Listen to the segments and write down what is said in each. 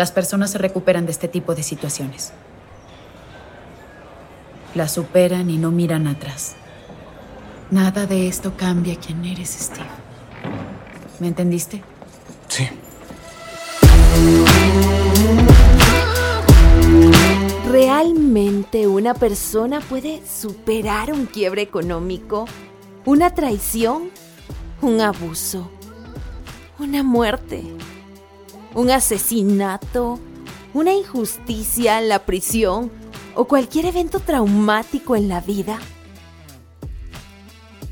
Las personas se recuperan de este tipo de situaciones. Las superan y no miran atrás. Nada de esto cambia quién eres, Steve. ¿Me entendiste? Sí. ¿Realmente una persona puede superar un quiebre económico, una traición, un abuso, una muerte, un asesinato, una injusticia, la prisión o cualquier evento traumático en la vida?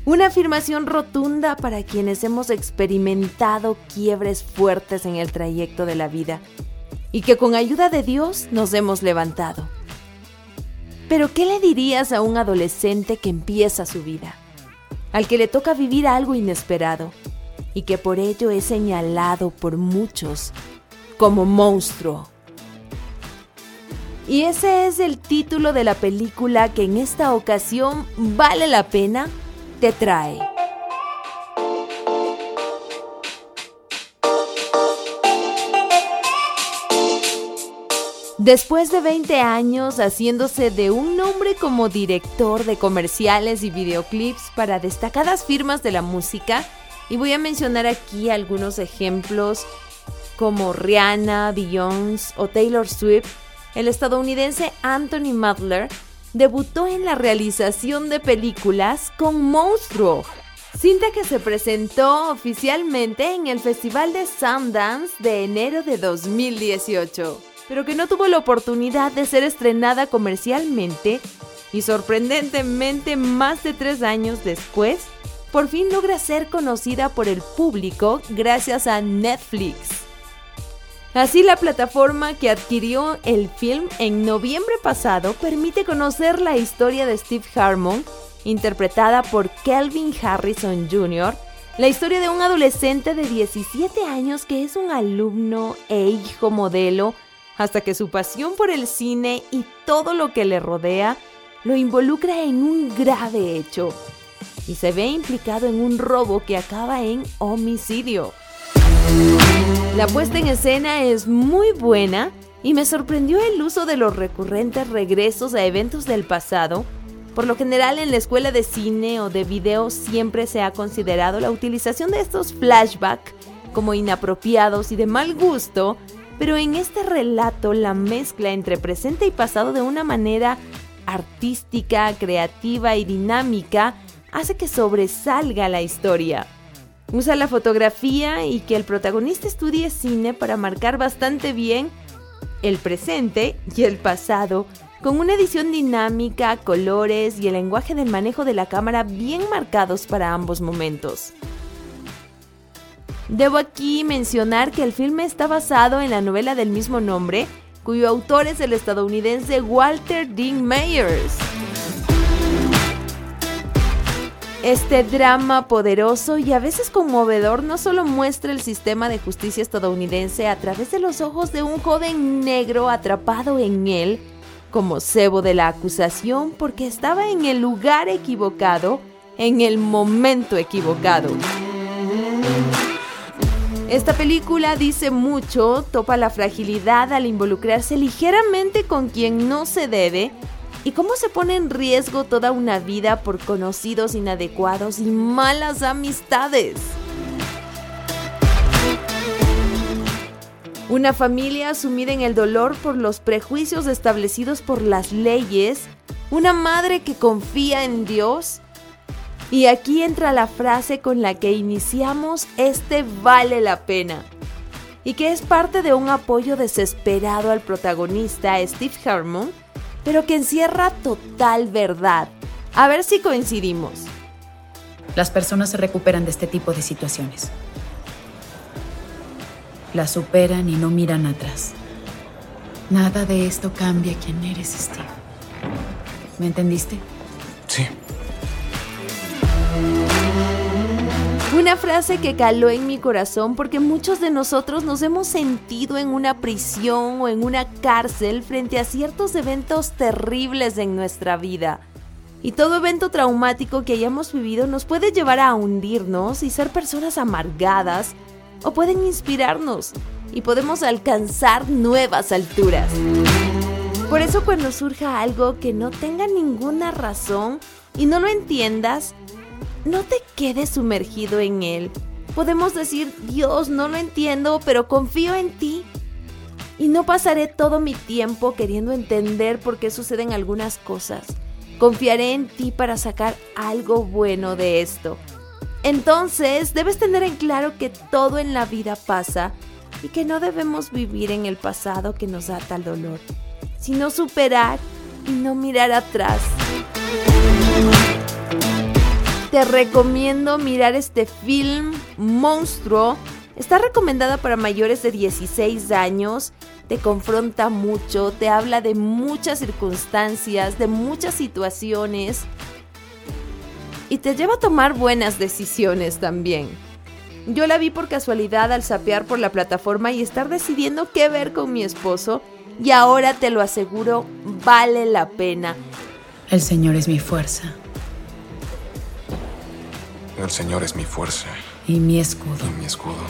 Una afirmación rotunda para quienes hemos experimentado quiebres fuertes en el trayecto de la vida y que con ayuda de Dios nos hemos levantado. Pero ¿qué le dirías a un adolescente que empieza su vida? Al que le toca vivir algo inesperado y que por ello es señalado por muchos como monstruo. Y ese es el título de la película que en esta ocasión vale la pena te trae. Después de 20 años haciéndose de un nombre como director de comerciales y videoclips para destacadas firmas de la música, y voy a mencionar aquí algunos ejemplos como Rihanna, Beyoncé o Taylor Swift, el estadounidense Anthony Madler debutó en la realización de películas con Monstruo, cinta que se presentó oficialmente en el Festival de Sundance de enero de 2018, pero que no tuvo la oportunidad de ser estrenada comercialmente y sorprendentemente más de tres años después, por fin logra ser conocida por el público gracias a Netflix. Así la plataforma que adquirió el film en noviembre pasado permite conocer la historia de Steve Harmon, interpretada por Kelvin Harrison Jr., la historia de un adolescente de 17 años que es un alumno e hijo modelo, hasta que su pasión por el cine y todo lo que le rodea lo involucra en un grave hecho y se ve implicado en un robo que acaba en homicidio. La puesta en escena es muy buena y me sorprendió el uso de los recurrentes regresos a eventos del pasado. Por lo general en la escuela de cine o de video siempre se ha considerado la utilización de estos flashbacks como inapropiados y de mal gusto, pero en este relato la mezcla entre presente y pasado de una manera artística, creativa y dinámica hace que sobresalga la historia. Usa la fotografía y que el protagonista estudie cine para marcar bastante bien el presente y el pasado, con una edición dinámica, colores y el lenguaje del manejo de la cámara bien marcados para ambos momentos. Debo aquí mencionar que el filme está basado en la novela del mismo nombre, cuyo autor es el estadounidense Walter Dean Mayers. Este drama poderoso y a veces conmovedor no solo muestra el sistema de justicia estadounidense a través de los ojos de un joven negro atrapado en él como cebo de la acusación porque estaba en el lugar equivocado en el momento equivocado. Esta película dice mucho, topa la fragilidad al involucrarse ligeramente con quien no se debe y cómo se pone en riesgo toda una vida por conocidos inadecuados y malas amistades. Una familia sumida en el dolor por los prejuicios establecidos por las leyes, una madre que confía en Dios. Y aquí entra la frase con la que iniciamos este vale la pena y que es parte de un apoyo desesperado al protagonista Steve Harmon pero que encierra total verdad. A ver si coincidimos. Las personas se recuperan de este tipo de situaciones. Las superan y no miran atrás. Nada de esto cambia quién eres, Steve. ¿Me entendiste? Sí. Una frase que caló en mi corazón porque muchos de nosotros nos hemos sentido en una prisión o en una cárcel frente a ciertos eventos terribles en nuestra vida. Y todo evento traumático que hayamos vivido nos puede llevar a hundirnos y ser personas amargadas o pueden inspirarnos y podemos alcanzar nuevas alturas. Por eso cuando surja algo que no tenga ninguna razón y no lo entiendas, no te quedes sumergido en él. Podemos decir, Dios, no lo entiendo, pero confío en ti. Y no pasaré todo mi tiempo queriendo entender por qué suceden algunas cosas. Confiaré en ti para sacar algo bueno de esto. Entonces, debes tener en claro que todo en la vida pasa y que no debemos vivir en el pasado que nos da tal dolor, sino superar y no mirar atrás. Te recomiendo mirar este film Monstruo. Está recomendada para mayores de 16 años. Te confronta mucho, te habla de muchas circunstancias, de muchas situaciones y te lleva a tomar buenas decisiones también. Yo la vi por casualidad al sapear por la plataforma y estar decidiendo qué ver con mi esposo y ahora te lo aseguro, vale la pena. El Señor es mi fuerza. El Señor es mi fuerza. Y mi escudo. Y mi escudo.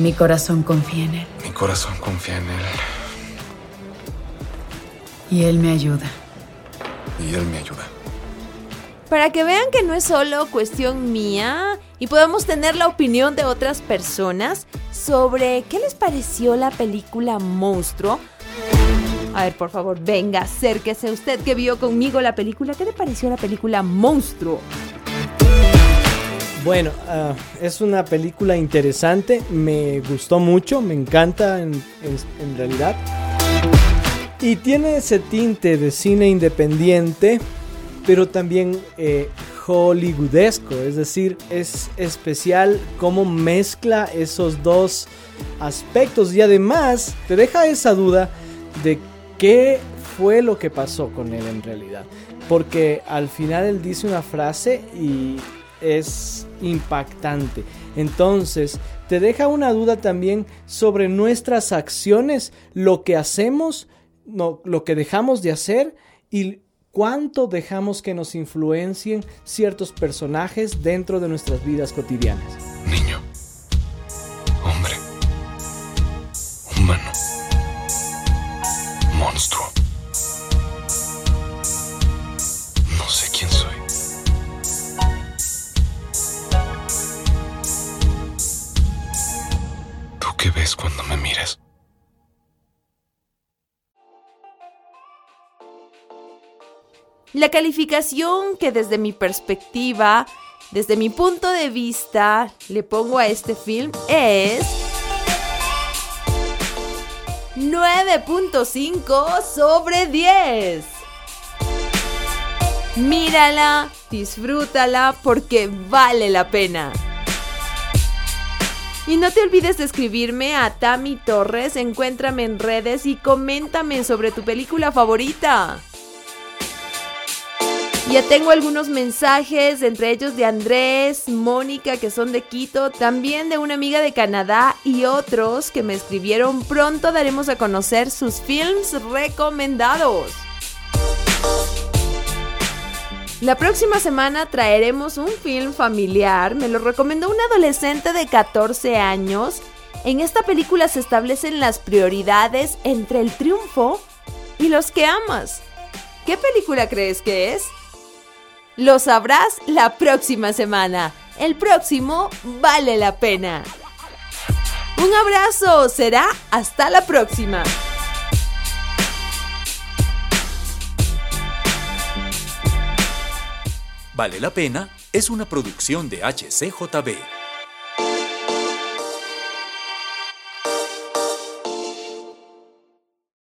Mi corazón confía en Él. Mi corazón confía en Él. Y Él me ayuda. Y Él me ayuda para que vean que no es solo cuestión mía y podamos tener la opinión de otras personas sobre qué les pareció la película Monstruo. A ver, por favor, venga, acérquese usted que vio conmigo la película. ¿Qué le pareció la película Monstruo? Bueno, ah, es una película interesante, me gustó mucho, me encanta en, en realidad. Y tiene ese tinte de cine independiente pero también eh, hollywoodesco, es decir, es especial cómo mezcla esos dos aspectos y además te deja esa duda de qué fue lo que pasó con él en realidad, porque al final él dice una frase y es impactante. Entonces, te deja una duda también sobre nuestras acciones, lo que hacemos, no, lo que dejamos de hacer y cuánto dejamos que nos influencien ciertos personajes dentro de nuestras vidas cotidianas. La calificación que desde mi perspectiva, desde mi punto de vista, le pongo a este film es 9.5 sobre 10. Mírala, disfrútala porque vale la pena. Y no te olvides de escribirme a Tami Torres, encuéntrame en redes y coméntame sobre tu película favorita. Ya tengo algunos mensajes, entre ellos de Andrés, Mónica, que son de Quito, también de una amiga de Canadá y otros que me escribieron. Pronto daremos a conocer sus films recomendados. La próxima semana traeremos un film familiar, me lo recomendó un adolescente de 14 años. En esta película se establecen las prioridades entre el triunfo y los que amas. ¿Qué película crees que es? Lo sabrás la próxima semana. El próximo vale la pena. Un abrazo, será hasta la próxima. Vale la pena es una producción de HCJB.